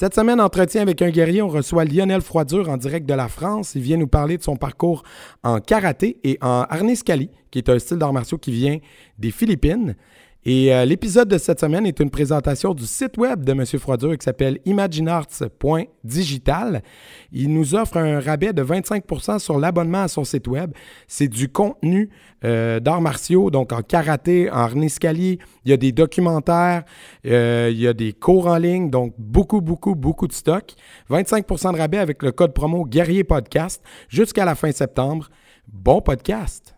Cette semaine, entretien avec un guerrier, on reçoit Lionel Froidure en direct de la France. Il vient nous parler de son parcours en karaté et en harnais qui est un style d'arts martiaux qui vient des Philippines. Et euh, l'épisode de cette semaine est une présentation du site web de M. Froidure qui s'appelle imaginarts.digital. Il nous offre un rabais de 25% sur l'abonnement à son site web. C'est du contenu euh, d'arts martiaux, donc en karaté, en harnais Il y a des documentaires, euh, il y a des cours en ligne, donc beaucoup, beaucoup, beaucoup de stock. 25% de rabais avec le code promo Guerrier Podcast jusqu'à la fin septembre. Bon podcast!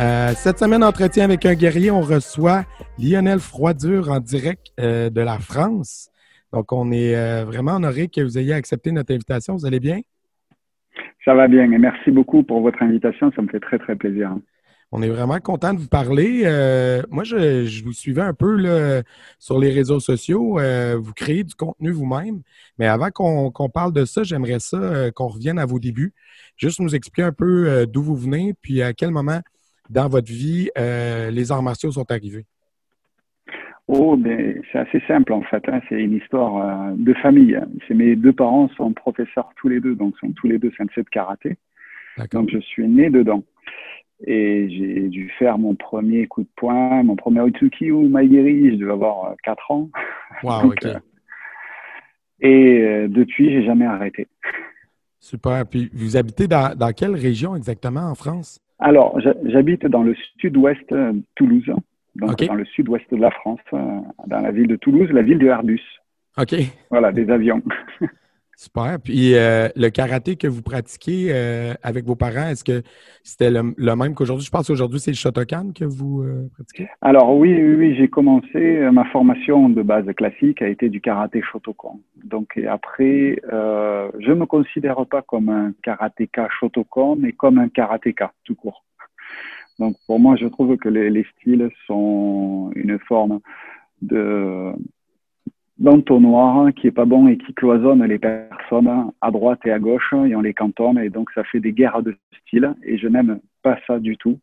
euh, cette semaine, entretien avec un guerrier, on reçoit Lionel Froidure en direct euh, de la France. Donc, on est euh, vraiment honoré que vous ayez accepté notre invitation. Vous allez bien? Ça va bien et merci beaucoup pour votre invitation. Ça me fait très, très plaisir. On est vraiment content de vous parler. moi, je, vous suivais un peu là, sur les réseaux sociaux. vous créez du contenu vous-même. Mais avant qu'on parle de ça, j'aimerais ça qu'on revienne à vos débuts. Juste nous expliquer un peu d'où vous venez, puis à quel moment dans votre vie, euh, les arts martiaux sont arrivés? Oh, ben, c'est assez simple en fait. Hein. C'est une histoire euh, de famille. C'est mes deux parents sont professeurs tous les deux, donc sont tous les deux sensei de karaté. Donc je suis né dedans. Et j'ai dû faire mon premier coup de poing, mon premier Utsuki ou Maigiri, je devais avoir 4 euh, ans. Wow, ok. et depuis, j'ai jamais arrêté. Super. Puis vous habitez dans, dans quelle région exactement en France? Alors, j'habite dans le sud-ouest de Toulouse, donc dans le sud-ouest de la France, euh, dans la ville de Toulouse, la ville de Airbus. OK. Voilà, des avions. Super. Puis euh, le karaté que vous pratiquez euh, avec vos parents, est-ce que c'était le, même qu'aujourd'hui? Je pense qu'aujourd'hui, c'est le Shotokan que vous pratiquez? Alors oui, oui, j'ai commencé, ma formation de base classique a été du karaté Shotokan. Donc après, je ne me considère pas comme un karatéka Shotokan, mais comme un karatéka tout court. Donc pour moi, je trouve que les styles sont une forme de d'entonnoir qui est pas bon et qui cloisonne les personnes à droite et à gauche et on les cantonne et donc ça fait des guerres de style et je n'aime pas ça du tout.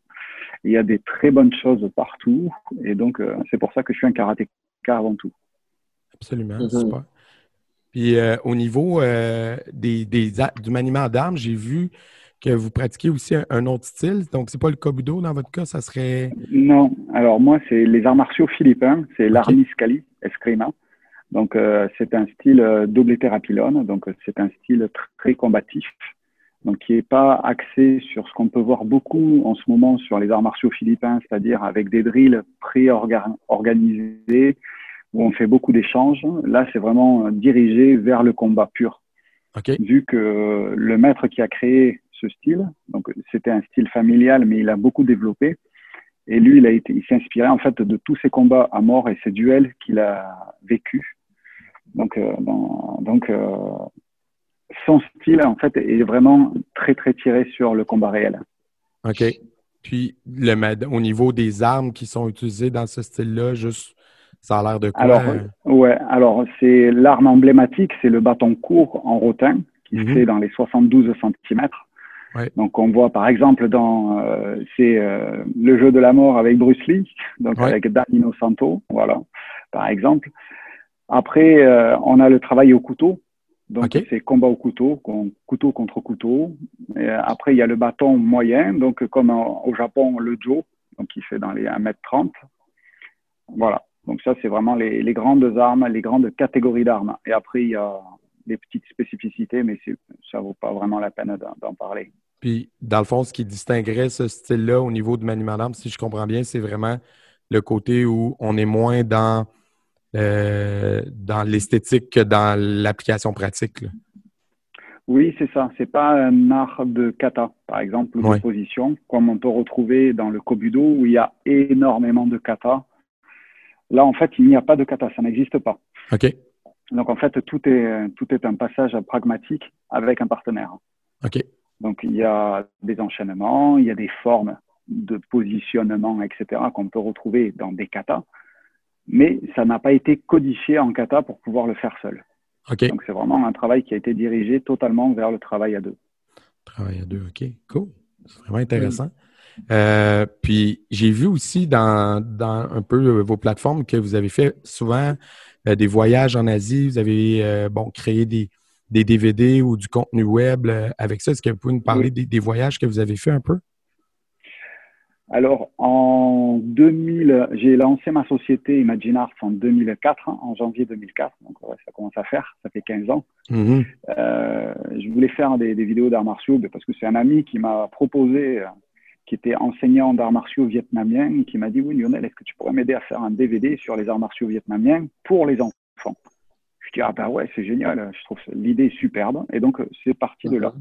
Il y a des très bonnes choses partout et donc euh, c'est pour ça que je suis un karatéka avant tout. Absolument, mhm. Puis euh, au niveau euh, des, des, du maniement d'armes, j'ai vu que vous pratiquez aussi un, autre style. Donc, c'est pas le kobudo dans votre cas, ça serait. Non. Alors, moi, c'est les arts martiaux philippins. C'est okay. l'arniscali escrima. Donc, euh, c'est un style euh, double thérapilone. Donc, c'est un style très combatif. Donc, qui n'est pas axé sur ce qu'on peut voir beaucoup en ce moment sur les arts martiaux philippins, c'est-à-dire avec des drills pré-organisés, où on fait beaucoup d'échanges. Là, c'est vraiment dirigé vers le combat pur. Okay. Vu que le maître qui a créé ce style. Donc, c'était un style familial, mais il a beaucoup développé. Et lui, il a été, il s'est inspiré en fait de tous ces combats à mort et ces duels qu'il a vécu. Donc, euh, donc euh, son style en fait est vraiment très très tiré sur le combat réel. Ok. Puis le, au niveau des armes qui sont utilisées dans ce style-là, juste ça a l'air de quoi Alors, ouais. Alors c'est l'arme emblématique, c'est le bâton court en rotin qui mm fait dans les 72 cm. Donc on voit par exemple dans euh, c'est euh, le jeu de la mort avec Bruce Lee, donc avec Danilo Santo, voilà, par exemple. Après euh, on a le travail au couteau, donc c'est combat au couteau, couteau contre couteau. Et après il y a le bâton moyen, donc comme au Japon le jo, donc qui fait dans les 1m30. Voilà. Donc ça c'est vraiment les, les grandes armes, les grandes catégories d'armes. Et après il y a des petites spécificités, mais ça vaut pas vraiment la peine d'en parler. Puis, dans le fond, ce qui distinguerait ce style-là au niveau du maniement d'armes, si je comprends bien, c'est vraiment le côté où on est moins dans, euh, dans l'esthétique que dans l'application pratique. Oui, c'est ça. C'est pas un art de kata, par exemple, de position, comme on peut retrouver dans le kobudo où il y a énormément de kata. Là, en fait, il n'y a pas de kata, ça n'existe pas. OK. Donc, en fait, tout est, tout est un passage pragmatique avec un partenaire. OK. Donc, il y a des enchaînements, il y a des formes de positionnement, etc., qu'on peut retrouver dans des katas, mais ça n'a pas été codifié en kata pour pouvoir le faire seul. Donc, c'est vraiment un travail qui a été dirigé totalement vers le travail à deux. Travail à deux, OK. Cool. C'est vraiment intéressant. Euh, puis, j'ai vu aussi dans, un peu vos plateformes que vous avez fait souvent euh, des voyages en Asie. Vous avez, euh, bon, créé des, des DVD ou du contenu web avec ça. Est-ce que vous pouvez nous parler des, voyages que vous avez fait un peu? Alors, en 2000, j'ai lancé ma société Imagine Arts en 2004, hein, en janvier 2004. Donc, ça commence à faire, ça fait 15 ans. Mm-hmm. Euh, je voulais faire des, vidéos d'arts martiaux parce que c'est un ami qui m'a proposé, euh, qui était enseignant d'arts martiaux vietnamiens, qui m'a dit Oui, Lionel, est-ce que tu pourrais m'aider à faire un DVD sur les arts martiaux vietnamiens pour les enfants? Je dis Ah, ben ouais, c'est génial, je trouve l'idée superbe. Et donc, c'est parti de là.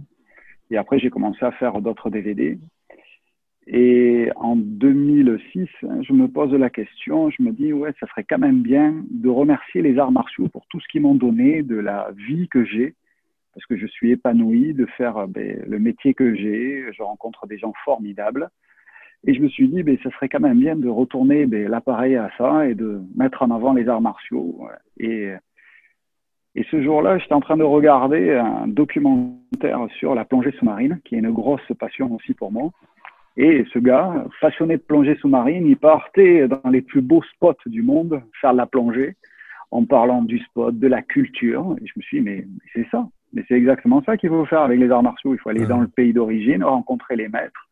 Et après, j'ai commencé à faire d'autres DVD. Et en 2006, je me pose la question, je me dis, ouais, ça serait quand même bien de remercier les arts martiaux pour tout ce qu'ils m'ont donné, de la vie que j'ai, parce que je suis épanoui de faire ben, le métier que j'ai, je rencontre des gens formidables. Et je me suis dit, ben, ça serait quand même bien de retourner ben, l'appareil à ça et de mettre en avant les arts martiaux. Et ce jour-là, j'étais en train de regarder un documentaire sur la plongée sous-marine, qui est une grosse passion aussi pour moi. Et ce gars, passionné de plongée sous-marine, il partait dans les plus beaux spots du monde faire de la plongée en parlant du spot, de la culture. Et je me suis dit, mais, c'est ça. Mais c'est exactement ça qu'il faut faire avec les arts martiaux. Il faut aller dans le pays d'origine, rencontrer les maîtres.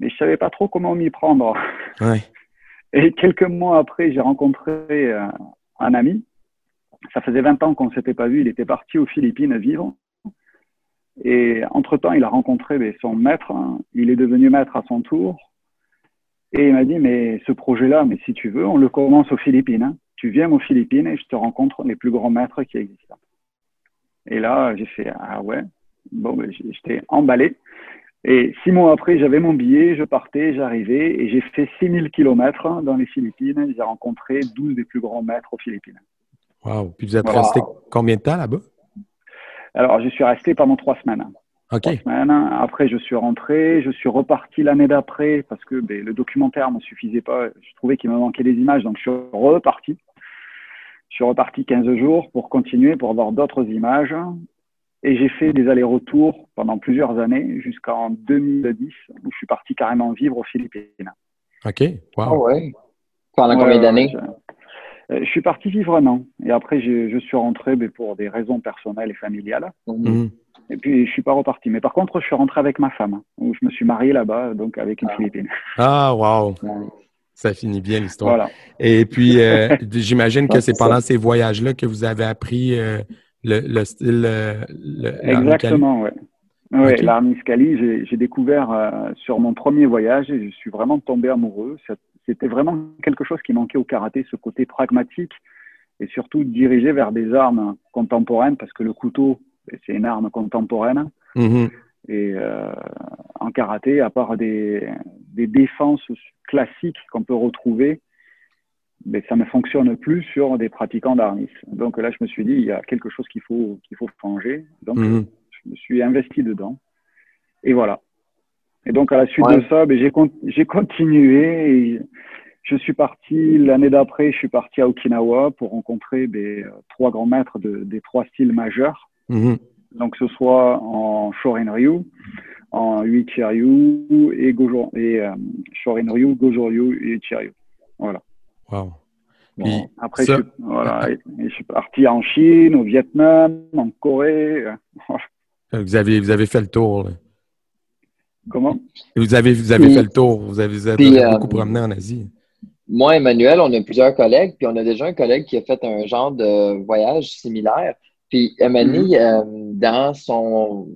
Mais je savais pas trop comment m'y prendre. Et quelques mois après, j'ai rencontré euh, un ami. Ça faisait 20 ans qu'on ne s'était pas vu. Il était parti aux Philippines vivre. Et entre-temps, il a rencontré ben, son maître, hein. il est devenu maître à son tour. Et il m'a dit, mais ce projet-là, mais si tu veux, on le commence aux Philippines. Hein. Tu viens aux Philippines et je te rencontre les plus grands maîtres qui existent. Et là, j'ai fait, ah ouais, bon, ben, j'étais emballé. Et six mois après, j'avais mon billet, je partais, j'arrivais et j'ai fait 6000 kilomètres dans les Philippines. J'ai rencontré 12 des plus grands maîtres aux Philippines. Waouh! Puis vous êtes resté combien de temps là-bas? Alors, je suis resté pendant trois semaines. Trois semaines. Après, je suis rentré. Je suis reparti l'année d'après parce que ben, le documentaire ne me suffisait pas. Je trouvais qu'il me manquait des images, donc je suis reparti. Je suis reparti 15 jours pour continuer, pour avoir d'autres images. Et j'ai fait des allers-retours pendant plusieurs années, jusqu'en 2010, où je suis parti carrément vivre aux Philippines. OK. Wow. Ah ouais. Pendant combien d'années? Euh, je suis parti vivre un an et après je, suis rentré mais pour des raisons personnelles et familiales. Mhm. Et puis je suis pas reparti. Mais par contre, je suis rentré avec ma femme, où je me suis marié là-bas, donc avec une ah. Philippine. Ah, wow! Ça finit bien l'histoire. Voilà. Et puis, euh, j'imagine que c'est pendant ces voyages-là que vous avez appris euh, le, style. Exactement, oui. Oui, okay. j'ai découvert sur mon premier voyage et je suis vraiment tombé amoureux c'était vraiment quelque chose qui manquait au karaté, ce côté pragmatique et surtout dirigé vers des armes contemporaines, parce que le couteau, c'est une arme contemporaine. Mm-hmm. Et euh, en karaté, à part des, des défenses classiques qu'on peut retrouver, mais ça ne fonctionne plus sur des pratiquants d'arnis. Donc là, je me suis dit, il y a quelque chose qu'il faut, qu'il faut changer. Donc, mm-hmm. je me suis investi dedans. Et voilà. Et donc, à la suite de ça, ben, j'ai continué. Et je suis parti l'année d'après, je suis parti à Okinawa pour rencontrer des ben, trois grands maîtres de, des trois styles majeurs. Mm-hmm. Donc, ce soit en Shorin-ryu, en Uichi-ryu et, Gojo, et euh, Shorin-ryu, Gojo-ryu et Uichi-ryu. Voilà. Wow. après, je, voilà, je suis parti en Chine, au Vietnam, en Corée. vous, avez, vous avez fait le tour. Là. Comment? Vous avez, vous avez fait le tour, vous avez, vous euh, beaucoup promené en Asie. Moi, Emmanuel, on a plusieurs collègues, puis on a déjà un collègue qui a fait un genre de voyage similaire. Puis Emmanuel, mm-hmm. euh, dans son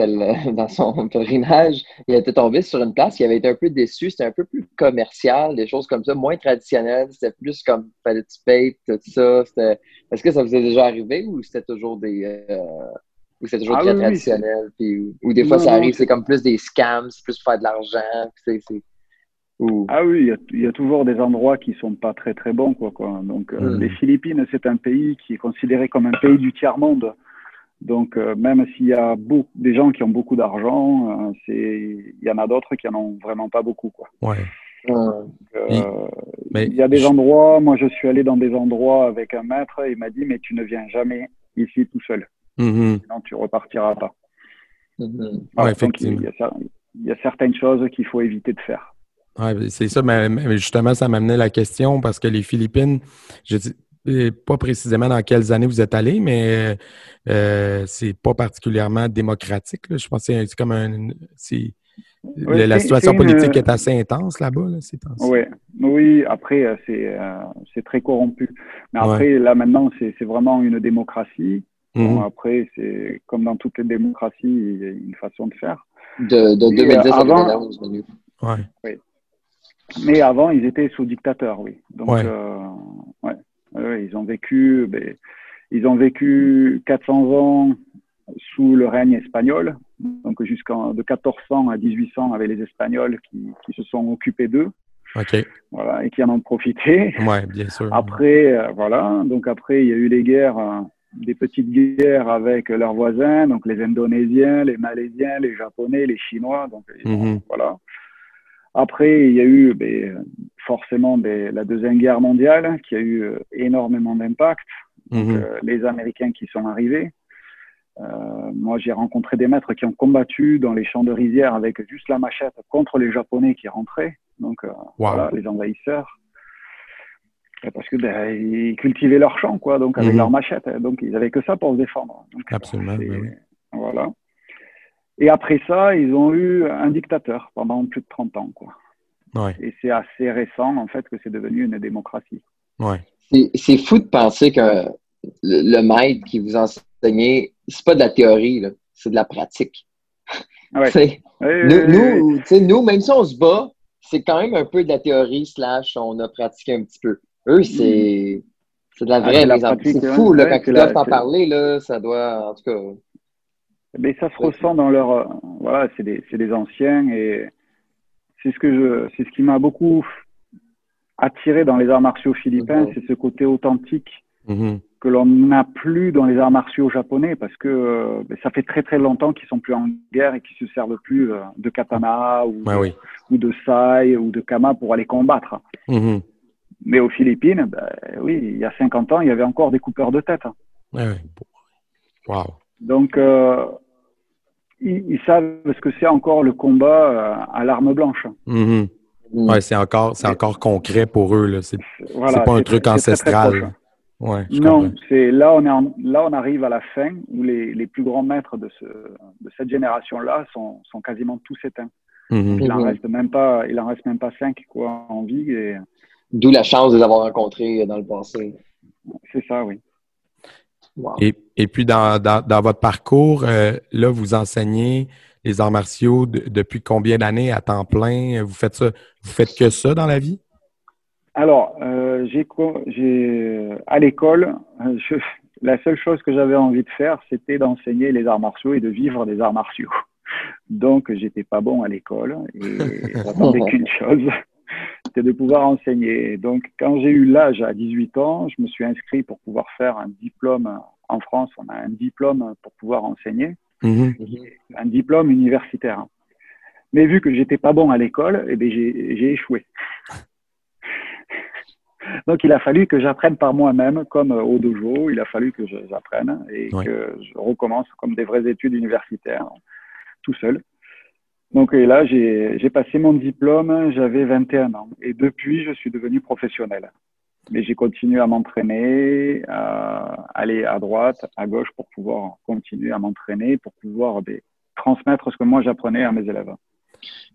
dans son pèlerinage, il était tombé sur une place qui avait été un peu déçu. C'était un peu plus commercial, des choses comme ça, moins traditionnelles. C'était plus comme fallait tu payes, tout ça. Est-ce que ça vous est déjà arrivé ou c'était toujours des, euh, ou c'est toujours ah très traditionnel, puis, ou des fois ça arrive, c'est comme plus des scams, c'est plus pour faire de l'argent. C'est, Ah oui, il y, a, toujours des endroits qui sont pas très très bons. Quoi, quoi. Donc euh, mm. les Philippines, c'est un pays qui est considéré comme un pays du tiers-monde. Donc, même s'il y a beaucoup, des gens qui ont beaucoup d'argent, il y en a d'autres qui en ont vraiment pas beaucoup. Quoi. Ouais. il y a des endroits, moi je suis allé dans des endroits avec un maître, il m'a dit, mais tu ne viens jamais ici tout seul. Mm-hmm. Sinon, tu repartiras pas. Mm-hmm. effectivement. il, y a, certaines choses qu'il faut éviter de faire. Ouais, c'est ça, mais, justement, ça m'amenait la question parce que les Philippines, je dis pas précisément dans quelles années vous êtes allé, mais euh, c'est pas particulièrement démocratique. Je pense que c'est comme un. la situation politique est assez intense là-bas. oui. oui, après, euh, euh, c'est très corrompu. Mais après, là, maintenant, c'est vraiment une démocratie. Mhm. après, c'est comme dans toutes les démocraties, il y a une façon de faire. De, de 2010 à 2011. Ouais. Oui. Mais avant, ils étaient sous dictateur, oui. Donc, ouais. Euh, ils ont vécu, ben, ils ont vécu 400 ans sous le règne espagnol, donc jusqu'en de 1400 à 1800 avec les Espagnols qui, qui se sont occupés d'eux. Okay. Voilà, et qui en ont profité. Ouais, bien sûr. Après, euh, voilà, donc après, il y a eu les guerres, euh, des petites guerres avec leurs voisins, donc les Indonésiens, les Malaisiens, les Japonais, les Chinois, donc mm-hmm. voilà. Après, il y a eu ben, forcément la Deuxième Guerre mondiale qui a eu euh, énormément d'impact. Mm-hmm. Euh, les Américains qui sont arrivés. Euh, moi, j'ai rencontré des maîtres qui ont combattu dans les champs de rizière avec juste la machette contre les Japonais qui rentraient, donc voilà, les envahisseurs. Parce que ben, ils cultivaient leur champ, quoi, donc avec mm-hmm. leur machette. Donc ils avaient que ça pour se défendre. Absolument. Voilà. Et après ça, ils ont eu un dictateur pendant plus de 30 ans. Quoi. Et c'est assez récent, en fait, que c'est devenu une démocratie. Ouais. C'est fou de penser que le, maître qui vous enseignait, c'est pas de la théorie, c'est de la pratique. Ouais. nous, nous, même si on se bat, c'est quand même un peu de la théorie, slash, on a pratiqué un petit peu. Eux, c'est de la vraie. Ah, c'est fou, là, quand ils doivent t'en parler, là, ça doit, en tout cas... Mais ça se ressent dans leur. Euh, voilà, c'est des, des, anciens et c'est ce que je, c'est ce qui m'a beaucoup attiré dans les arts martiaux philippins, c'est ce côté authentique mm-hmm. que l'on n'a plus dans les arts martiaux japonais parce que euh, ben, ça fait très très longtemps qu'ils sont plus en guerre et qu'ils se servent plus euh, de katana ou, de, ou de sai ou de kama pour aller combattre. Mm-hmm. Mais aux Philippines, ben, oui, il y a 50 ans, il y avait encore des coupeurs de tête. Ouais, Wow. Donc, euh, ils, savent ce que c'est encore le combat euh, à l'arme blanche. Mm-hmm. Mm. Ouais, c'est encore, c'est encore concret pour eux. Là. C'est, pas un truc ancestral. ouais, non, c'est là on est là on arrive à la fin où les, les plus grands maîtres de, ce, de cette génération-là sont, sont quasiment tous éteints. Mm-hmm. Il en reste même pas, il en reste même pas cinq quoi en vie. Et... D'où la chance de les avoir rencontrés dans le passé. C'est ça, oui. Et, puis, dans, votre parcours, euh, là, vous enseignez les arts martiaux depuis combien d'années à temps plein? Vous faites ça, vous faites que ça dans la vie? Alors, euh, j'ai, à l'école, la seule chose que j'avais envie de faire, c'était d'enseigner les arts martiaux et de vivre des arts martiaux. Donc, j'étais pas bon à l'école et j'attendais qu'une chose, c'était de pouvoir enseigner. Donc, quand j'ai eu l'âge à 18 ans, je me suis inscrit pour pouvoir faire un diplôme. En France, on a un diplôme pour pouvoir enseigner, mm-hmm. un diplôme universitaire. Mais vu que j'étais pas bon à l'école, eh ben, j'ai échoué. Donc, il a fallu que j'apprenne par moi-même, comme au dojo, il a fallu que j'apprenne et que je recommence comme des vraies études universitaires, tout seul. Donc là, j'ai passé mon diplôme, j'avais 21 ans. Et depuis, je suis devenu professionnel. Mais j'ai continué à m'entraîner, à aller à droite, à gauche pour pouvoir continuer à m'entraîner, pour pouvoir ben, transmettre ce que moi j'apprenais à mes élèves.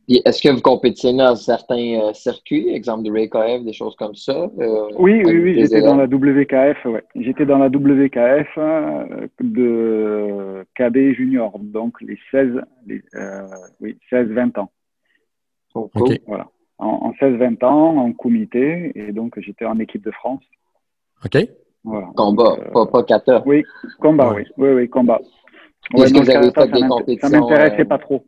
Est-ce que vous compétitionnez dans certains euh, circuits, exemple de RayKF, des choses comme ça? Euh, oui, oui, oui, j'étais dans la WKF, ouais. J'étais dans la WKF euh, de KD junior, donc les 16, les, oui, 16-20 ans. Oh, Voilà. En, 16-20 ans, en comité, et donc j'étais en équipe de France. OK. Voilà. Combat, pas, pas kata. Oui, combat, oui. Oui, oui, combat. Est-ce que vous avez fait des compétitions? Ça m'intéressait pas trop.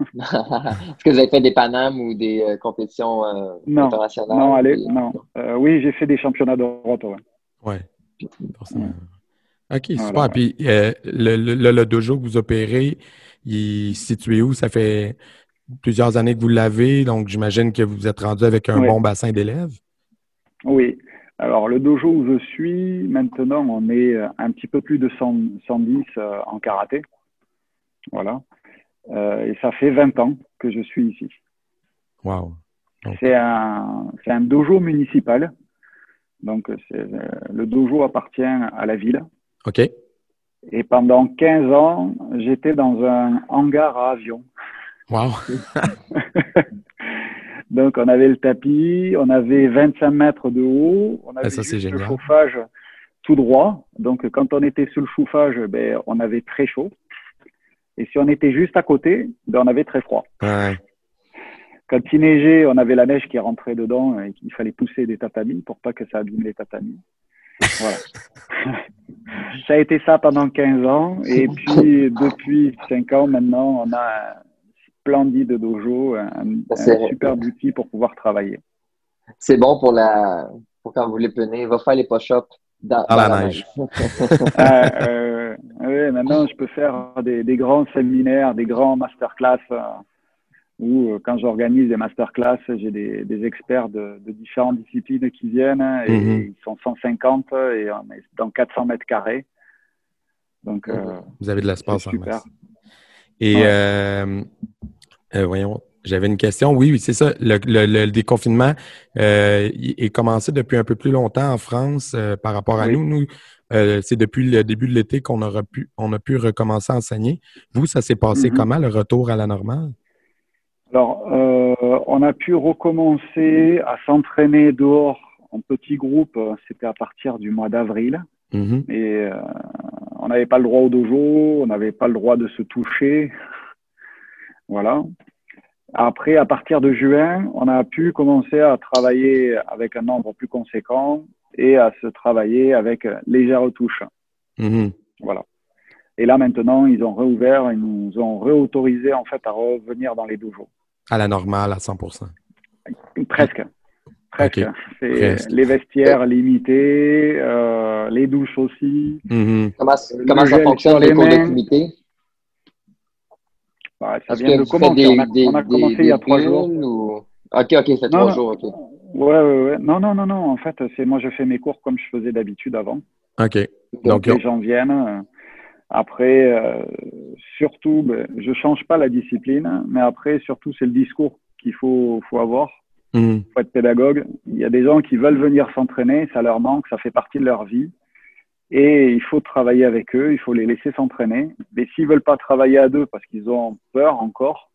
Est-ce que vous avez fait des Panames ou des euh, compétitions euh, non, internationales? Non, allez, non. Euh, oui, j'ai fait des championnats d'Europe. Ouais. ouais. OK, super. Puis euh, le, le, le, dojo que vous opérez, il est situé où? Ça fait plusieurs années que vous l'avez, donc j'imagine que vous êtes rendu avec un bon bassin d'élèves. Oui. Alors, le dojo où je suis, maintenant, on est un petit peu plus de 110 euh, en karaté. Voilà. Et ça fait 20 ans que je suis ici. Wow. C'est un, un, dojo municipal. Donc, le dojo appartient à la ville. OK. Et pendant 15 ans, j'étais dans un hangar à avion. Wow. Donc, on avait le tapis, on avait 25 mètres de haut, on avait ah, le chauffage tout droit. Donc, quand on était sur le chauffage, ben, on avait très chaud. Et si on était juste à côté, ben, on avait très froid. Quand il neigeait, on avait la neige qui rentrait dedans et qu'il fallait pousser des tatamis pour pas que ça abîme les tatamis. Voilà. ça a été ça pendant 15 ans. Et puis, depuis 5 ans maintenant, on a un splendide dojo, un, un super outil pour pouvoir travailler. C'est bon pour la pour quand vous voulez peiner. Va faire les push-ups dans, la, neige. Ah, euh, oui, maintenant, je peux faire des, des, grands séminaires, des grands masterclass. Euh, où euh, quand j'organise des masterclass, j'ai des, des, experts de, de, différentes disciplines qui viennent hein, et mhm. ils sont 150 et on est dans 400 mètres carrés. Donc, euh, vous avez de l'espace en super. Et euh, voyons, j'avais une question. Oui, oui, c'est ça. Le, le, déconfinement est commencé depuis un peu plus longtemps en France par rapport à nous. Nous, c'est depuis le début de l'été qu'on aura pu, on a pu recommencer à enseigner. Vous, ça s'est passé mhm. comment, le retour à la normale? Alors, euh, on a pu recommencer à s'entraîner dehors en petits groupes. C'était à partir du mois d'avril. Mhm. Et euh, on n'avait pas le droit au dojo, on n'avait pas le droit de se toucher. Voilà. Après, à partir de juin, on a pu commencer à travailler avec un nombre plus conséquent et à se travailler avec légère touche. Mhm. Voilà. Et là, maintenant, ils ont réouvert, ils nous ont réautorisé en fait à revenir dans les dojos. À la normale, à 100% Presque. Presque. Les vestiaires limités, euh, les douches aussi. Mm-hmm. Comment, ça fonctionne, les, cours de bah, Ça vient de commencer. on, a, commencé il y a trois jours. Ok, ok, c'est trois jours. ok. Ouais, ouais, ouais. Non, non, non, non. En fait, c'est moi, je fais mes cours comme je faisais d'habitude avant. Ok. Donc, les gens viennent. Euh, après, euh, surtout, ben, je change pas la discipline, mais après, surtout, c'est le discours qu'il faut, faut avoir. Il mmh. faut être pédagogue. Il y a des gens qui veulent venir s'entraîner, ça leur manque, ça fait partie de leur vie. Et il faut travailler avec eux, il faut les laisser s'entraîner. Mais s'ils veulent pas travailler à deux parce qu'ils ont peur encore,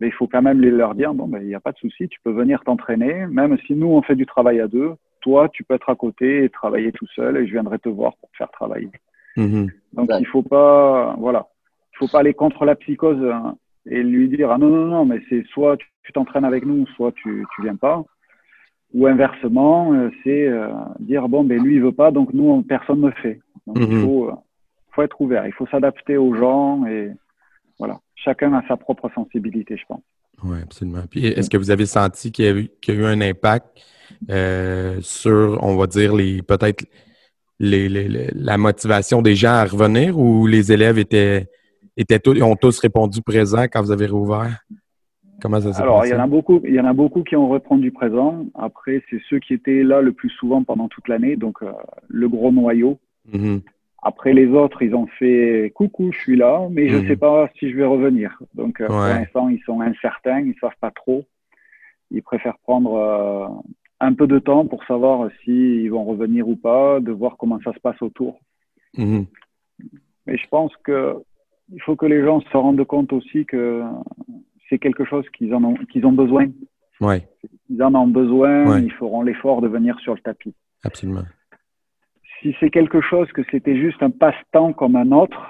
mais ben, il faut quand même les leur dire, bon, ben, il n'y a pas de souci, tu peux venir t'entraîner. Même si nous, on fait du travail à deux, toi, tu peux être à côté et travailler tout seul et je viendrai te voir pour te faire travailler. Mhm. Donc il faut pas, voilà, il faut pas aller contre la psychose hein, et lui dire ah non non non mais c'est soit tu t'entraînes avec nous, soit tu tu viens pas, ou inversement euh, c'est euh, dire bon ben lui il veut pas donc nous personne ne fait. Donc il mhm. faut euh, faut être ouvert, il faut s'adapter aux gens et voilà, chacun a sa propre sensibilité je pense. Oui, absolument. Puis est-ce que vous avez senti qu'il y, a eu, qu'il y a eu un impact sur, on va dire, les peut-être les, la motivation des gens à revenir ou les élèves étaient, étaient tous, ont tous répondu présent quand vous avez rouvert? Comment ça s'est Alors, il y en a beaucoup, il y en a beaucoup qui ont répondu présent. Après, c'est ceux qui étaient là le plus souvent pendant toute l'année, donc euh, le gros noyau. Mm-hmm. Après, les autres, ils ont fait coucou, je suis là, mais je ne mm-hmm. sais pas si je vais revenir. Donc, euh, pour l'instant, ils sont incertains, ils ne savent pas trop. Ils préfèrent prendre euh, un peu de temps pour savoir s'ils vont revenir ou pas, de voir comment ça se passe autour. Mhm. Mais je pense que il faut que les gens se rendent compte aussi que c'est quelque chose qu'ils en ont, qu'ils ont besoin. Ouais. Ils en ont besoin, ils feront l'effort de venir sur le tapis. Absolument. Si c'est quelque chose que c'était juste un passe-temps comme un autre,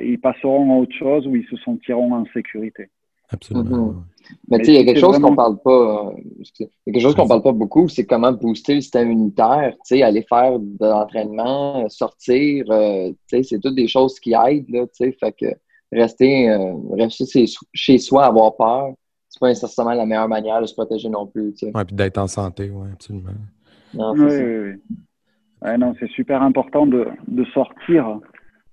ils passeront à autre chose où ils se sentiront en sécurité. Absolument. Mhm. Mais tu sais, il y a quelque chose qu'on parle pas, euh, quelque chose qu'on parle pas beaucoup, c'est comment booster le système immunitaire, tu sais, aller faire de l'entraînement, sortir, euh, tu sais, c'est toutes des choses qui aident, là, tu sais, fait que rester, euh, rester chez soi, avoir peur, c'est pas nécessairement la meilleure manière de se protéger non plus, tu sais. Ouais, puis d'être en santé, oui, absolument. oui, oui, oui. Non, c'est super important de, de sortir,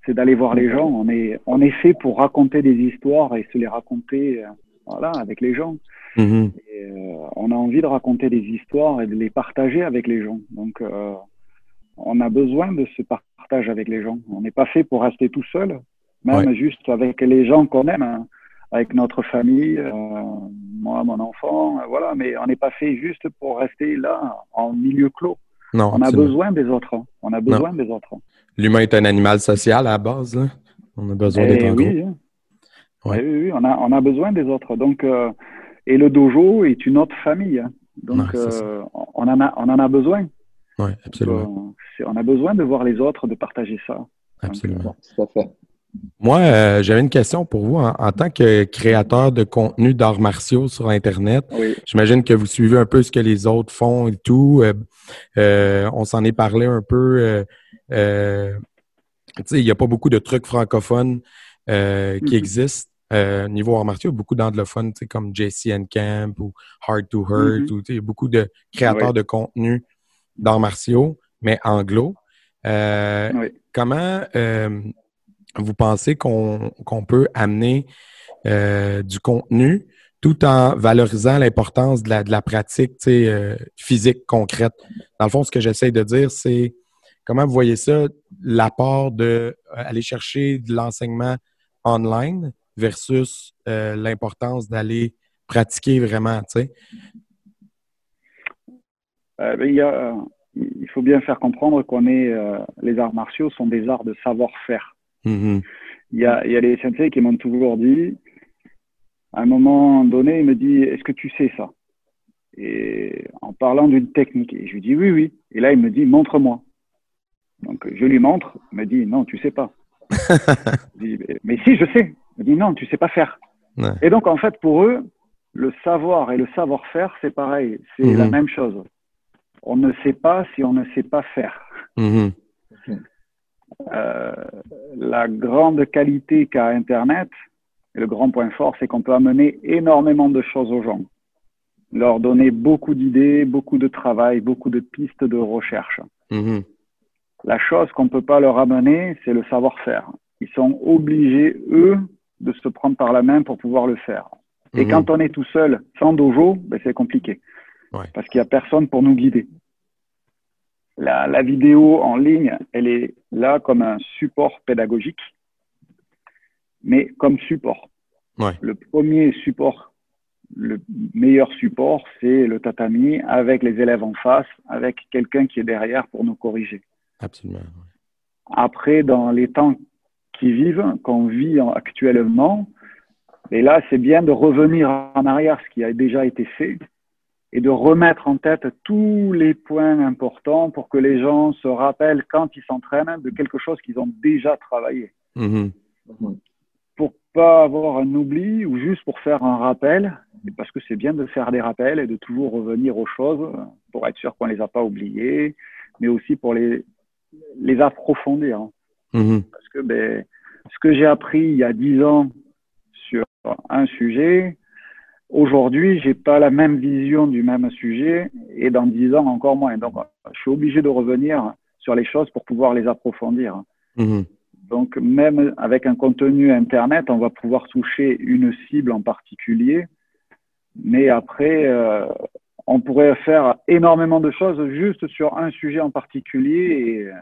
c'est d'aller voir les gens. On est, on est fait pour raconter des histoires et se les raconter, euh, voilà, avec les gens. Mm-hmm. Euh, on a envie de raconter des histoires et de les partager avec les gens. Donc, euh, on a besoin de ce partage avec les gens. On n'est pas fait pour rester tout seul, même juste avec les gens qu'on aime, hein. avec notre famille, euh, moi, mon enfant, voilà. Mais on n'est pas fait juste pour rester là en milieu clos. Non, on a besoin des autres. On a besoin des autres. L'humain est un animal social à la base. On a besoin d'être en oui, hein. oui, oui, on a, on a besoin des autres. Donc, et le dojo est une autre famille. Hein. Donc, euh, on, en a, on en a besoin. Oui, absolument. Euh, on a besoin de voir les autres, de partager ça. Absolument. Moi, euh, j'avais une question pour vous. En, tant que créateur de contenu d'arts martiaux sur Internet, j'imagine que vous suivez un peu ce que les autres font et tout. on s'en est parlé un peu. il n'y a pas beaucoup de trucs francophones qui mm-hmm. existent. Euh, niveau arts martiaux, beaucoup d'anglophones comme JC Camp ou Hard to Hurt, mm-hmm. ou beaucoup de créateurs de contenu d'arts martiaux, mais anglo. Euh, comment euh, vous pensez qu'on peut amener du contenu tout en valorisant l'importance de la, pratique physique concrète? Dans le fond, ce que j'essaie de dire, c'est comment vous voyez ça, l'apport d'aller chercher de l'enseignement online versus euh, l'importance d'aller pratiquer vraiment? Euh, ben, il, faut bien faire comprendre qu'on est, euh, les arts martiaux sont des arts de savoir-faire. Mm-hmm. Il, y a, il y a des sensei qui m'ont toujours dit, à un moment donné, il me dit, est-ce que tu sais ça? Et en parlant d'une technique, et je lui dis oui, oui. Et là, il me dit, montre-moi. Donc, je lui montre, il me dit, non, tu sais pas. dis, mais si, je sais. Il dit non, tu sais pas faire. Et donc, en fait, pour eux, le savoir et le savoir-faire, c'est pareil. C'est la mhm. même chose. On ne sait pas si on ne sait pas faire. Mhm. Euh, la grande qualité qu'a Internet, et le grand point fort, c'est qu'on peut amener énormément de choses aux gens. Leur donner beaucoup d'idées, beaucoup de travail, beaucoup de pistes de recherche. Mhm. La chose qu'on ne peut pas leur amener, c'est le savoir-faire. Ils sont obligés, eux, de se prendre par la main pour pouvoir le faire. Et mhm. quand on est tout seul, sans dojo, ben c'est compliqué. Parce qu'il n'y a personne pour nous guider. La, la, vidéo en ligne, elle est là comme un support pédagogique, mais comme support. Le premier support, le meilleur support, c'est le tatami avec les élèves en face, avec quelqu'un qui est derrière pour nous corriger. Absolument. Après, dans les temps qui vivent, qu'on vit actuellement. Et là, c'est bien de revenir en arrière, ce qui a déjà été fait, et de remettre en tête tous les points importants pour que les gens se rappellent quand ils s'entraînent de quelque chose qu'ils ont déjà travaillé. Mm-hmm. Pour pas avoir un oubli ou juste pour faire un rappel, parce que c'est bien de faire des rappels et de toujours revenir aux choses pour être sûr qu'on les a pas oubliées, mais aussi pour les, les approfondir. Mm-hmm. Parce que ben, ce que j'ai appris il y a dix ans sur un sujet, aujourd'hui, j'ai pas la même vision du même sujet et dans dix ans encore moins. Donc, je suis obligé de revenir sur les choses pour pouvoir les approfondir. Mm-hmm. Donc, même avec un contenu Internet, on va pouvoir toucher une cible en particulier, mais après, euh, on pourrait faire énormément de choses juste sur un sujet en particulier et euh,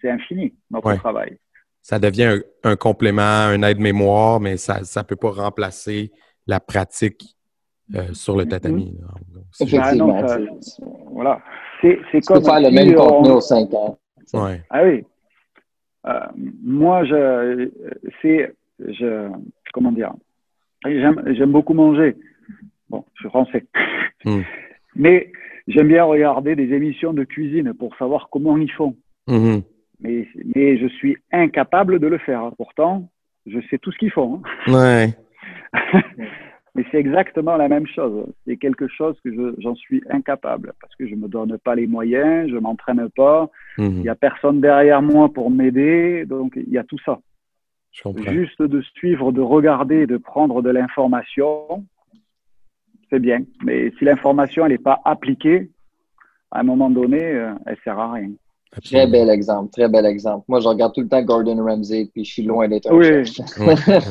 c'est infini, notre travail. Ça devient un, complément, un aide-mémoire, mais ça ne peut pas remplacer la pratique euh, sur le tatami. Effectivement. Ah voilà. C'est comme. faire le même contenu aux 5 ans. Ah oui. Euh, moi, je, c'est, je, comment dire, j'aime beaucoup manger. Bon, je suis français. Hmm. Mais j'aime bien regarder des émissions de cuisine pour savoir comment ils font. Hmm mais, mais je suis incapable de le faire. Pourtant, je sais tout ce qu'ils font. Hein. Ouais. mais c'est exactement la même chose. C'est quelque chose que j'en suis incapable parce que je me donne pas les moyens, je m'entraîne pas, mhm. il n'y a personne derrière moi pour m'aider, donc il y a tout ça. Juste de suivre, de regarder, de prendre de l'information, c'est bien. Mais si l'information elle n'est pas appliquée, à un moment donné, elle sert à rien. Très bel exemple, très bel exemple. Moi, je regarde tout le temps Gordon Ramsay, puis je suis loin d'être un Oui,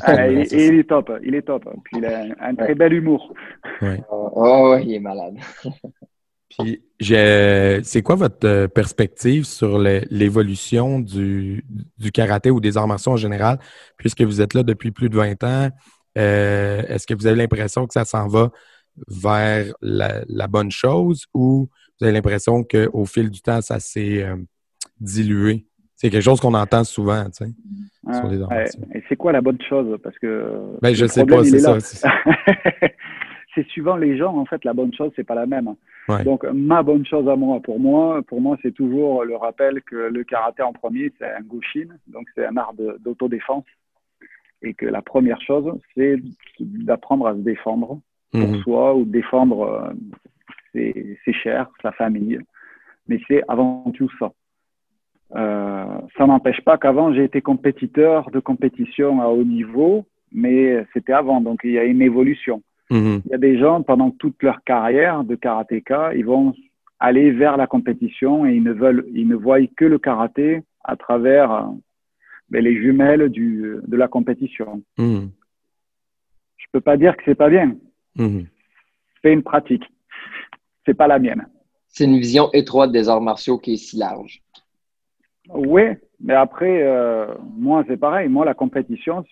ah, il, est top, il est top. Puis il a un, très bel humour. Oui. Oh, il est malade. puis, c'est quoi votre euh, perspective sur l'évolution du, du, karaté ou des arts martiaux en général, puisque vous êtes là depuis plus de 20 ans? Euh, est-ce que vous avez l'impression que ça s'en va vers la, bonne chose ou vous avez l'impression qu'au fil du temps, ça s'est euh, dilué? C'est quelque chose qu'on entend souvent, tu sais, sur les Et c'est quoi la bonne chose? Parce que. Ben, je sais pas, c'est ça. c'est suivant les gens, en fait, la bonne chose, c'est pas la même. Donc, ma bonne chose à moi, pour moi, pour moi, c'est toujours le rappel que le karaté en premier, c'est un goshin, donc c'est un art d'autodéfense. Et que la première chose, c'est d'apprendre à se défendre pour mhm. soi ou défendre euh, ses, chers, sa famille. Mais c'est avant tout ça. Euh, ça n'empêche pas qu'avant, j'ai été compétiteur de compétition à haut niveau, mais c'était avant, donc il y a une évolution. Mhm. Il y a des gens, pendant toute leur carrière de karatéka, ils vont aller vers la compétition et ils ne veulent, ils ne voient que le karaté à travers ben, les jumelles du, de la compétition. Mhm. Je peux pas dire que c'est pas bien. Mhm. C'est une pratique. C'est pas la mienne. C'est une vision étroite des arts martiaux qui est si large. Oui, mais après, euh, moi, c'est pareil. Moi, la compétition,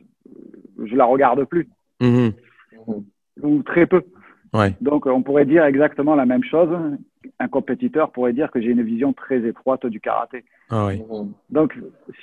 je la regarde plus. Mhm. Ou très peu. Donc, on pourrait dire exactement la même chose. Un compétiteur pourrait dire que j'ai une vision très étroite du karaté. Ah Donc,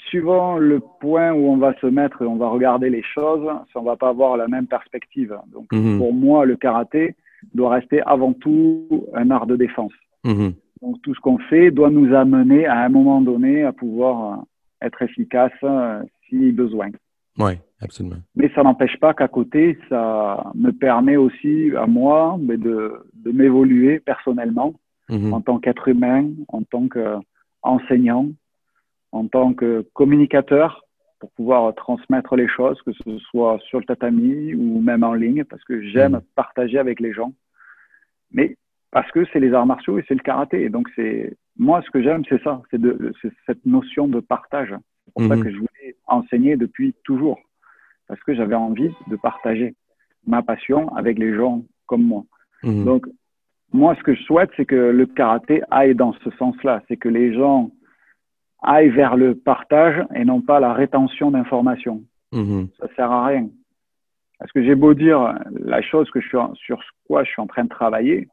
suivant le point où on va se mettre et on va regarder les choses, on va pas avoir la même perspective. Donc, mhm. pour moi, le karaté doit rester avant tout un art de défense. Mhm. Donc tout ce qu'on fait doit nous amener à un moment donné à pouvoir euh, être efficace euh, si besoin. Oui, absolument. Mais ça n'empêche pas qu'à côté, ça me permet aussi à moi de, de m'évoluer personnellement mhm. en tant qu'être humain, en tant qu'enseignant, en tant que communicateur pour pouvoir transmettre les choses, que ce soit sur le tatami ou même en ligne, parce que j'aime mhm. partager avec les gens. Mais parce que c'est les arts martiaux et c'est le karaté. Et donc, c'est moi, ce que j'aime, c'est ça, c'est cette notion de partage. C'est pour ça mhm. que je voulais enseigner depuis toujours, parce que j'avais envie de partager ma passion avec les gens comme moi. Mhm. Donc, moi, ce que je souhaite, c'est que le karaté aille dans ce sens-là, c'est que les gens aillent vers le partage et non pas la rétention d'informations. Mhm. Ça sert à rien. Parce que j'ai beau dire la chose que je suis sur quoi je suis en train de travailler,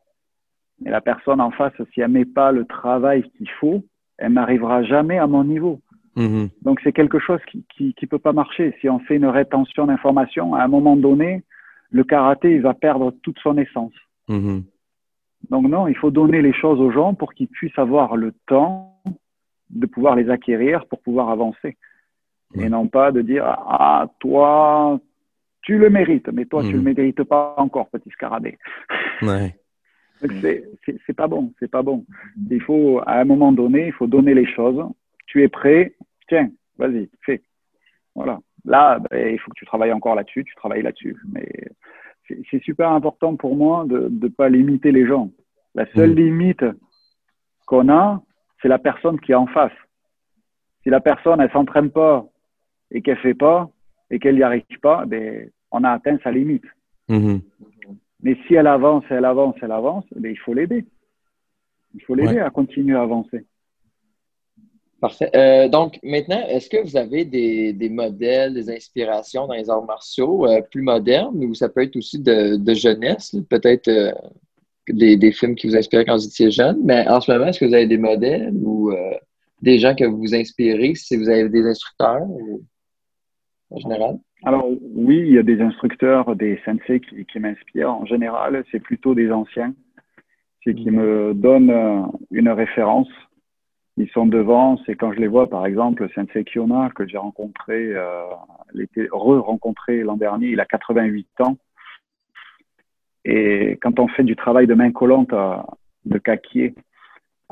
mais la personne en face, si elle met pas le travail qu'il faut, elle n'arrivera jamais à mon niveau. Mhm. Donc c'est quelque chose qui, qui, qui peut pas marcher. Si on fait une rétention d'informations, à un moment donné, le karaté il va perdre toute son essence. Mhm. Donc non, il faut donner les choses aux gens pour qu'ils puissent avoir le temps de pouvoir les acquérir pour pouvoir avancer. Et non pas de dire ah toi tu le mérites, mais toi tu le mhm. mérites pas encore petit scarabée. Ouais. C'est pas bon, c'est pas bon. Il faut, à un moment donné, il faut donner les choses. Tu es prêt, tiens, vas-y, fais. Voilà. Là, ben, il faut que tu travailles encore là-dessus, tu travailles là-dessus. Mais c'est super important pour moi de ne pas limiter les gens. La seule mm. limite qu'on a, c'est la personne qui est en face. Si la personne, elle s'entraîne pas et qu'elle fait pas et qu'elle n'y arrive pas, ben, on a atteint sa limite. Mm-hmm. Mais si elle avance, elle avance, elle avance, mais il faut l'aider. Il faut l'aider à continuer à avancer. Parfait. Euh, donc, maintenant, est-ce que vous avez des, des, modèles, des inspirations dans les arts martiaux euh, plus modernes ou ça peut être aussi de, de jeunesse, peut-être euh, des, des, films qui vous inspirent quand vous étiez jeune, mais en ce moment, est-ce que vous avez des modèles ou des gens que vous vous inspirez, si vous avez des instructeurs en général? Alors oui, il y a des instructeurs, des sensei qui, qui m'inspirent. En général, c'est plutôt des anciens, c'est qui me donnent euh, une référence. Ils sont devant, c'est quand je les vois, par exemple, le sensei Kiona que j'ai rencontré, euh, re-rencontré l'an dernier, il a 88 ans. Et quand on fait du travail de main collante de kakie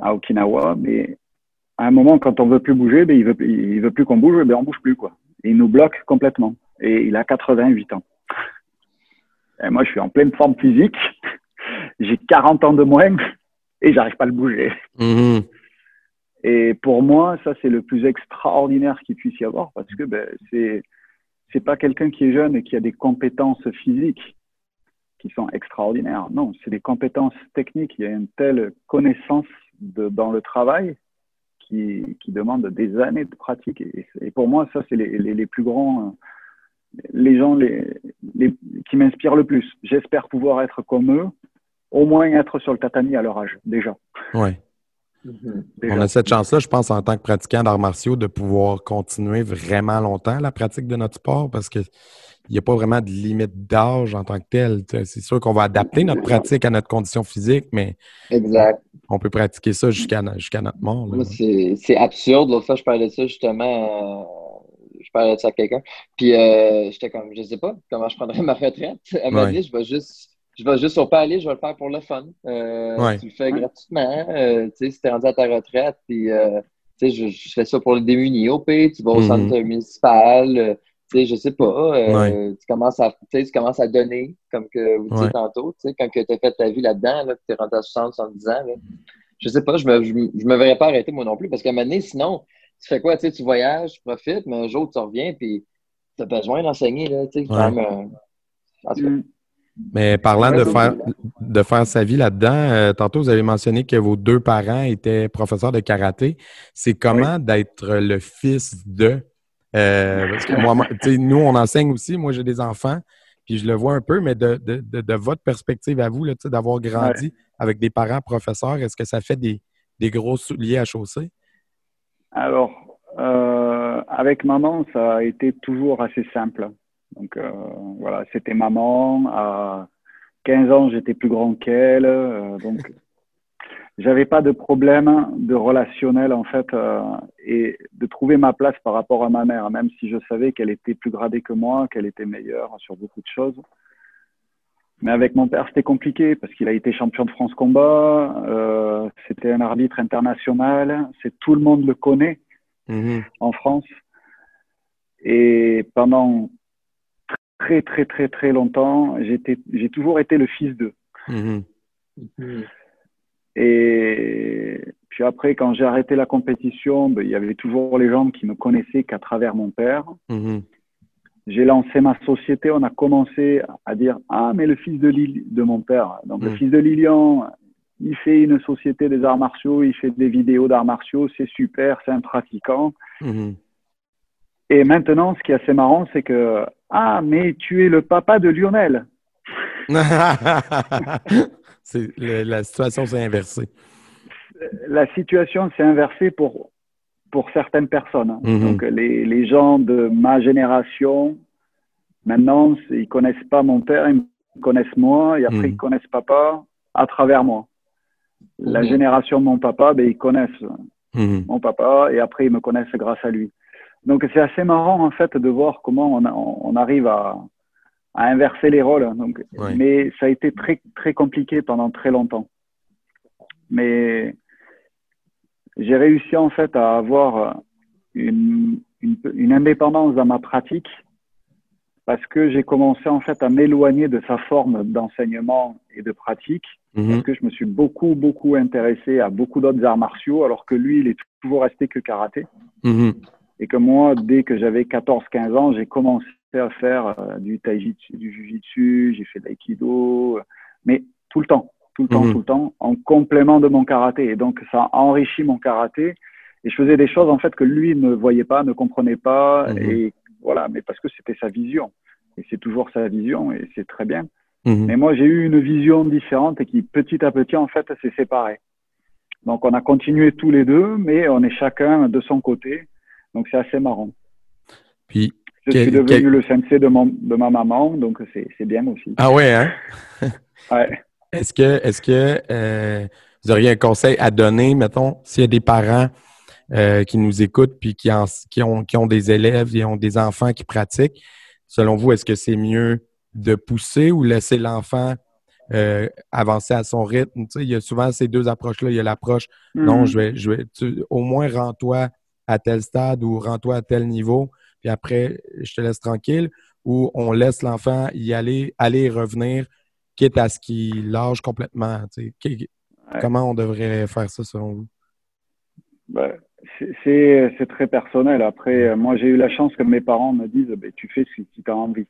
à Okinawa, mais à un moment, quand on veut plus bouger, ben, il veut, il veut plus qu'on bouge, ben, on bouge plus, quoi. il nous bloque complètement et il a 88 ans. Et moi, je suis en pleine forme physique. J'ai 40 ans de moins. et j'arrive pas à le bouger. Mhm. Et pour moi, ça, c'est le plus extraordinaire qu'il puisse y avoir parce que ben, c'est c'est pas quelqu'un qui est jeune et qui a des compétences physiques qui sont extraordinaires. Non, c'est des compétences techniques. Il y a une telle connaissance dans le travail qui, demande des années de pratique. Et, pour moi, ça, c'est les, plus grands, les gens les, les qui m'inspirent le plus. J'espère pouvoir être comme eux, au moins être sur le tatami à leur âge, déjà. Ouais. Mhm. On a cette chance-là, je pense, en tant que pratiquant d'arts martiaux, de pouvoir continuer vraiment longtemps la pratique de notre sport parce qu'il n'y a pas vraiment de limite d'âge en tant que tel. C'est sûr qu'on va adapter notre pratique à notre condition physique, mais exact. on peut pratiquer ça jusqu'à jusqu'à notre mort. C'est absurde. L'autre fois, je parlais de ça justement. Euh, je parlais de ça à quelqu'un. Puis euh, j'étais comme, je sais pas comment je prendrais ma retraite. Elle m'a dit, je vais juste je vais juste pas aller, je vais le faire pour le fun. Euh, tu le fais gratuitement. Euh, tu sais, si tu es rendu à ta retraite, puis euh, tu sais, je, fais ça pour le démunis. Au tu vas au mhm. centre municipal, tu sais, je sais pas. tu, commences à, tu commences à donner, comme que vous disiez tantôt. Tu sais, quand tu as fait ta vie là-dedans, là, tu es rendu à 60, 70 ans. Là, je sais pas, je me, je, me verrais pas arrêter moi non plus, parce qu'à un moment donné, sinon, tu fais quoi? Tu sais, tu voyages, tu profites, mais un jour, tu reviens, puis tu as besoin d'enseigner. Tu sais, quand même. Mm. Mais parlant de faire, de faire sa vie là-dedans, euh, tantôt vous avez mentionné que vos deux parents étaient professeurs de karaté. C'est comment d'être le fils de. Euh, parce que moi, nous, on enseigne aussi. Moi, j'ai des enfants, puis je le vois un peu, mais de, de, de, votre perspective à vous, d'avoir grandi avec des parents professeurs, est-ce que ça fait des, des gros souliers à chausser? Alors, euh, avec maman, ça a été toujours assez simple. Donc euh, voilà, c'était maman. À 15 ans, j'étais plus grand qu'elle. Euh, donc j'avais pas de problème de relationnel en fait euh, et de trouver ma place par rapport à ma mère, même si je savais qu'elle était plus gradée que moi, qu'elle était meilleure sur beaucoup de choses. Mais avec mon père, c'était compliqué parce qu'il a été champion de France combat. Euh, c'était un arbitre international. C'est tout le monde le connaît mm-hmm. en France. Et pendant très très très très longtemps, j'ai toujours été le fils d'eux. Mhm. Et puis après, quand j'ai arrêté la compétition, ben, il y avait toujours les gens qui me connaissaient qu'à travers mon père. Mhm. J'ai lancé ma société, on a commencé à dire Ah, mais le fils de, Lili, de mon père, donc le mhm. fils de Lilian, il fait une société des arts martiaux, il fait des vidéos d'arts martiaux, c'est super, c'est un pratiquant. Et maintenant, ce qui est assez marrant, c'est que ah, mais tu es le papa de Lionel. la situation s'est inversée. La situation s'est inversée pour, pour certaines personnes. Mhm. Donc, les, les, gens de ma génération, maintenant, ils connaissent pas mon père, ils me connaissent moi, et après, mhm. ils connaissent papa à travers moi. La mhm. génération de mon papa, ben, ils connaissent mon papa, et après, ils me connaissent grâce à lui. Donc c'est assez marrant en fait de voir comment on, on arrive à, à, inverser les rôles. Donc, Mais ça a été très très compliqué pendant très longtemps. Mais j'ai réussi en fait à avoir une, une, une, indépendance dans ma pratique parce que j'ai commencé en fait à m'éloigner de sa forme d'enseignement et de pratique mhm. parce que je me suis beaucoup beaucoup intéressé à beaucoup d'autres arts martiaux alors que lui il est toujours resté que karaté. Mhm. Et que moi, dès que j'avais 14-15 ans, j'ai commencé à faire euh, du taijitsu, du jujitsu, j'ai fait de l'aïkido, mais tout le temps, tout le temps, mhm. tout le temps, en complément de mon karaté. Et donc, ça a enrichi mon karaté. Et je faisais des choses, en fait, que lui ne voyait pas, ne comprenait pas. Mhm. Et voilà, mais parce que c'était sa vision. Et c'est toujours sa vision, et c'est très bien. Mhm. Mais moi, j'ai eu une vision différente et qui, petit à petit, en fait, s'est séparée. Donc, on a continué tous les deux, mais on est chacun de son côté. Donc, c'est assez marrant. Puis, je suis devenu le sensei de, mon, de ma maman, donc c'est bien aussi. Ah ouais, hein? ouais. Est-ce que, est-ce que euh, vous auriez un conseil à donner, mettons, s'il y a des parents euh, qui nous écoutent puis qui, qui, ont, qui ont des élèves et ont des enfants qui pratiquent, selon vous, est-ce que c'est mieux de pousser ou laisser l'enfant euh, avancer à son rythme? Tu sais, il y a souvent ces deux approches-là. Il y a l'approche, non, mm. je vais, je vais, au moins rends-toi à tel stade ou rends-toi à tel niveau, puis après, je te laisse tranquille, ou on laisse l'enfant y aller, aller et revenir, quitte à ce qu'il lâche complètement. Comment on devrait faire ça selon vous? Ben, c'est très personnel. Après, moi, j'ai eu la chance que mes parents me disent ben, tu fais ce que tu as envie.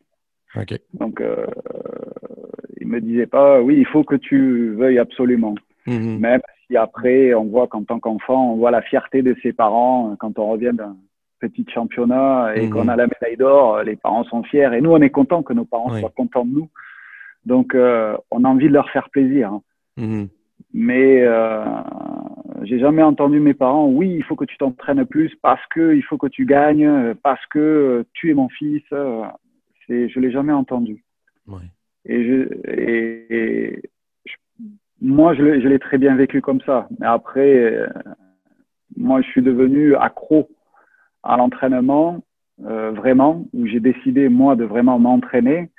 Donc, euh, ils me disaient pas oui, il faut que tu veuilles absolument. Mm-hmm. Même si après, on voit qu'en tant qu'enfant, on voit la fierté de ses parents quand on revient d'un petit championnat et mm-hmm. qu'on a la médaille d'or, les parents sont fiers et nous, on est content que nos parents soient contents de nous. Donc, euh, on a envie de leur faire plaisir. Hein. Mm-hmm. Mais euh, j'ai jamais entendu mes parents, oui, il faut que tu t'entraînes plus parce que il faut que tu gagnes, parce que tu es mon fils. C'est, je l'ai jamais entendu. Et, je, moi, je l'ai, très bien vécu comme ça. Mais après, euh, moi, je suis devenu accro à l'entraînement, euh, vraiment, où j'ai décidé, moi, de vraiment m'entraîner.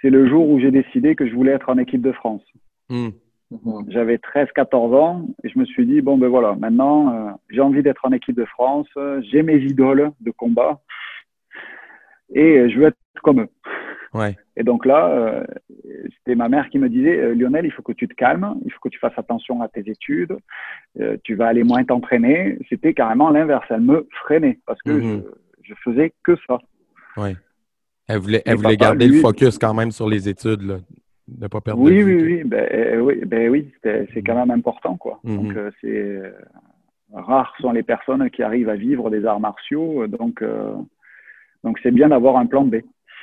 C'est le jour où j'ai décidé que je voulais être en équipe de France. Hmm. Mhm. J'avais 13-14 ans et je me suis dit, bon, ben voilà, maintenant, euh, j'ai envie d'être en équipe de France, j'ai mes idoles de combat et je veux être comme eux. Ouais. Et donc là, euh, c'était ma mère qui me disait, euh, Lionel, il faut que tu te calmes, il faut que tu fasses attention à tes études, tu vas aller moins t'entraîner. C'était carrément l'inverse, elle me freinait parce que mhm. je, je, faisais que ça. Ouais. Elle voulait, elle voulait garder le focus quand même sur les études. Là ne pas perdre oui, oui, oui, ben, euh, oui, ben, oui, c'est quand même important. Quoi. Mhm. Donc, euh, c'est euh, rares sont les personnes qui arrivent à vivre des arts martiaux. Donc, donc c'est bien d'avoir un plan B.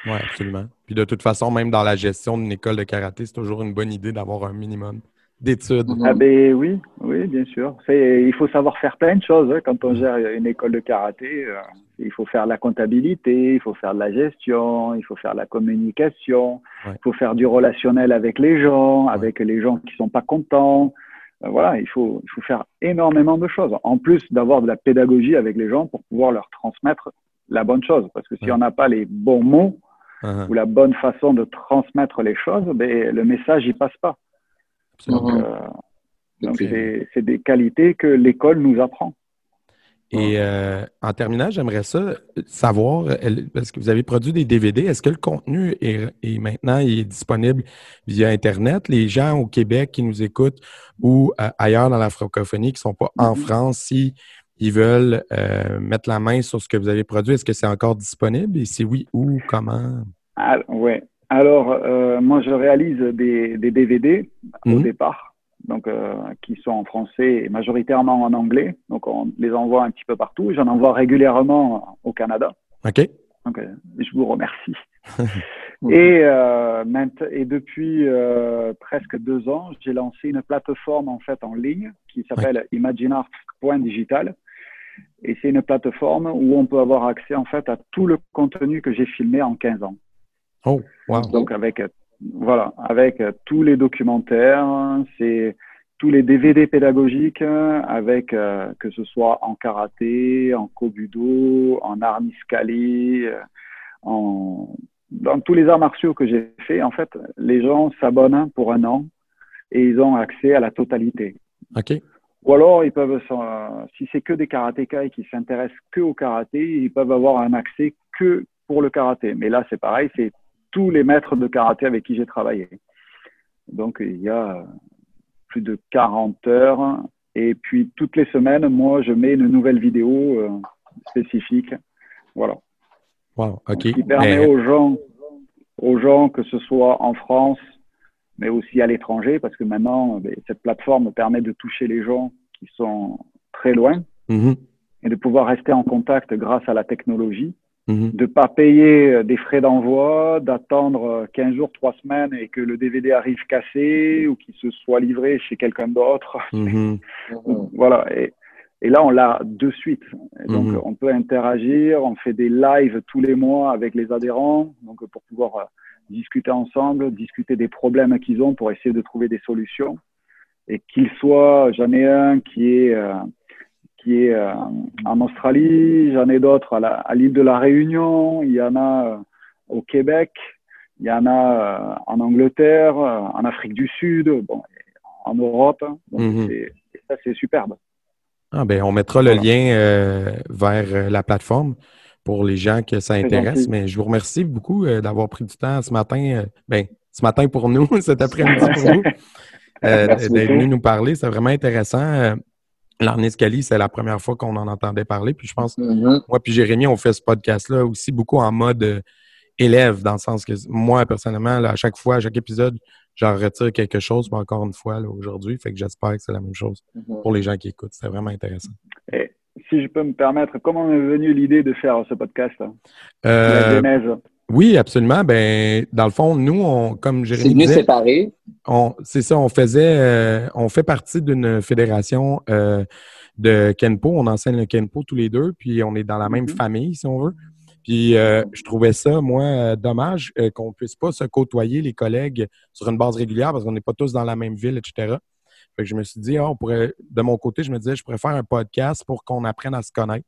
Oui, absolument. Puis de toute façon, même dans la gestion d'une école de karaté, c'est toujours une bonne idée d'avoir un minimum d'études. Ah ben oui, oui, bien sûr. Il faut savoir faire plein de choses hein, quand on gère une école de karaté. Euh, il faut faire la comptabilité, il faut faire de la gestion, il faut faire de la communication, il faut faire du relationnel avec les gens, avec les gens qui sont pas contents. Euh, voilà, il faut, il faut faire énormément de choses. En plus d'avoir de la pédagogie avec les gens pour pouvoir leur transmettre la bonne chose. Parce que si on n'a pas les bons mots uh-huh. ou la bonne façon de transmettre les choses, ben, le message n'y passe pas. Donc, euh, c'est des qualités que l'école nous apprend. Et euh, en terminant, j'aimerais ça savoir, parce que vous avez produit des DVD, est-ce que le contenu est, maintenant est disponible via Internet? Les gens au Québec qui nous écoutent ou euh, ailleurs dans la francophonie qui ne sont pas en mm-hmm. France, si ils veulent mettre la main sur ce que vous avez produit, est-ce que c'est encore disponible? Et si oui, où, comment? Ah, oui. Alors, euh, moi, je réalise des, DVD au mhm. départ, donc euh, qui sont en français et majoritairement en anglais. Donc, on les envoie un petit peu partout. J'en envoie régulièrement au Canada. OK. Donc, euh, je vous remercie. et, et depuis presque deux ans, j'ai lancé une plateforme en fait en ligne qui s'appelle imagineart.digital. Et c'est une plateforme où on peut avoir accès en fait à tout le contenu que j'ai filmé en 15 ans. Oh, Donc avec voilà, avec tous les documentaires, c'est tous les DVD pédagogiques, avec euh, que ce soit en karaté, en kobudo, en art niscali, en dans tous les arts martiaux que j'ai fait, en fait, les gens s'abonnent pour un an et ils ont accès à la totalité. Ok. Ou alors, ils peuvent, si c'est que des karatékas qui s'intéressent que au karaté, ils peuvent avoir un accès que pour le karaté. Mais là, c'est pareil, c'est tous les maîtres de karaté avec qui j'ai travaillé. Donc, il y a plus de 40 heures. Et puis, toutes les semaines, moi, je mets une nouvelle vidéo euh, spécifique. Voilà. Wow, OK. qui permet aux, gens, aux gens, que ce soit en France, mais aussi à l'étranger, parce que maintenant, ben, cette plateforme permet de toucher les gens qui sont très loin mm-hmm. et de pouvoir rester en contact grâce à la technologie. Mhm. de ne pas payer euh, des frais d'envoi, d'attendre 15 euh, jours, 3 semaines et que le DVD arrive cassé ou qu'il se soit livré chez quelqu'un d'autre. Mhm. voilà. Et, et, là, on l'a de suite. donc, mhm. on peut interagir, on fait des lives tous les mois avec les adhérents donc pour pouvoir euh, discuter ensemble, discuter des problèmes qu'ils ont pour essayer de trouver des solutions. Et qu'il soit, j'en ai un qui est qui est euh, en Australie, j'en ai d'autres à l'île de la Réunion, il y en a euh, au Québec, il y en a euh, en Angleterre, en Afrique du Sud, bon, en Europe. Mhm. ça, c'est superbe. Ah, ben, on mettra le lien vers la plateforme pour les gens que ça intéresse. Mais je vous remercie beaucoup d'avoir pris du temps ce matin. ben, ce matin pour nous, cet après-midi pour nous. d'être venu nous parler. C'est vraiment intéressant. L'Arniscali, c'est la première fois qu'on en entendait parler. Puis je pense, mm-hmm. moi puis Jérémy, on fait ce podcast-là aussi beaucoup en mode élève, dans le sens que moi, personnellement, à chaque fois, à chaque épisode, j'en retire quelque chose, mais encore une fois, aujourd'hui. Fait que j'espère que c'est la même chose mm-hmm. pour les gens qui écoutent. C'est vraiment intéressant. Et si je peux me permettre, comment est venue l'idée de faire ce podcast? Euh, la genèse. Oui, absolument. Ben, dans le fond, nous, on, comme Jérémy C'est venu séparer. C'est ça, on faisait, euh, on fait partie d'une fédération euh, de Kenpo. On enseigne le Kenpo tous les deux, puis on est dans la même mm-hmm. famille, si on veut. Puis euh, je trouvais ça, moi, euh, dommage euh, qu'on puisse pas se côtoyer, les collègues, sur une base régulière parce qu'on n'est pas tous dans la même ville, etc. Fait que je me suis dit, ah, on pourrait, de mon côté, je me disais, je pourrais faire un podcast pour qu'on apprenne à se connaître.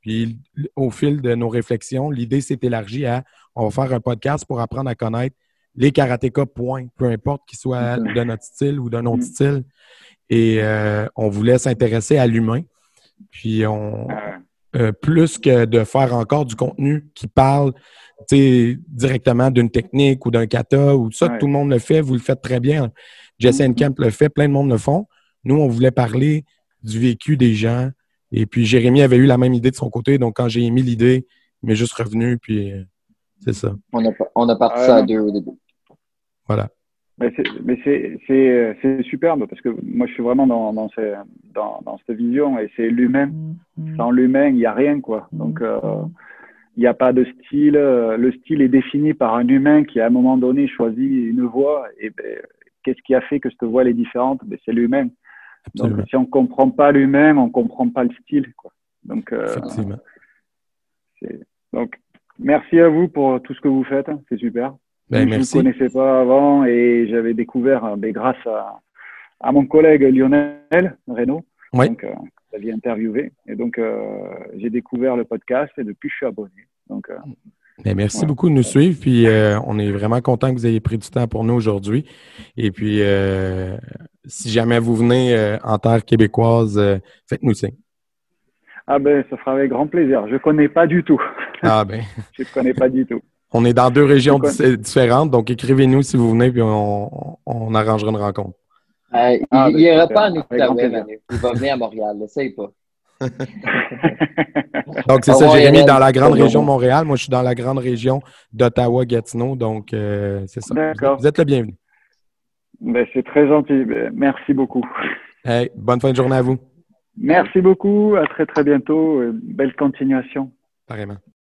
Puis au fil de nos réflexions, l'idée s'est élargie à on va faire un podcast pour apprendre à connaître les karatékas, point, peu importe qu'ils soient de notre style ou d'un autre style. Et on voulait s'intéresser à l'humain. Puis on, euh, plus que de faire encore du contenu qui parle directement d'une technique ou d'un kata ou ça, tout le monde le fait, vous le faites très bien. Jesse mm Camp le fait, plein de monde le font. Nous, on voulait parler du vécu des gens. Et puis Jérémy avait eu la même idée de son côté, donc quand j'ai émis l'idée, il m'est juste revenu, puis euh, c'est ça. On a, on a parti ça à deux au début. Voilà. Mais c'est superbe parce que moi je suis vraiment dans, dans, dans, dans cette vision et c'est l'humain. Sans l'humain, il n'y a rien quoi. Donc euh, il n'y a pas de style. Le style est défini par un humain qui à un moment donné choisit une voie et ben, qu'est-ce qui a fait que cette voie est différente ben, C'est l'humain. Donc si on ne comprend pas l'humain, on ne comprend pas le style. Quoi. Donc, euh, donc merci à vous pour tout ce que vous faites. C'est super. Ben, je ne connaissais pas avant et j'avais découvert euh, ben, grâce à, à, mon collègue Lionel Renault. Donc, euh, j'avais interviewé. Et donc, euh, j'ai découvert le podcast et depuis, je suis abonné. Donc, euh, ben, merci beaucoup de nous suivre. Puis, on est vraiment content que vous ayez pris du temps pour nous aujourd'hui. Et puis, si jamais vous venez en terre québécoise, faites-nous signe. Ah ben, ça sera avec grand plaisir. Je ne connais pas du tout. Ah ben. je ne connais pas du tout. On est dans deux régions différentes, donc écrivez-nous si vous venez, puis on, on arrangera une rencontre. Euh, ah, il n'ira ben, pas en Manu. Il va venir à Montréal, essaye pas. donc, c'est ça, Jérémy, dans la grande région de Montréal. Moi, je suis dans la grande région d'Ottawa-Gatineau, donc euh, c'est ça. Vous êtes le bienvenu. Ben, c'est très gentil. Ben, merci beaucoup. Hey, bonne fin de journée à vous. Merci beaucoup. À très, très bientôt. Belle continuation. Pareillement.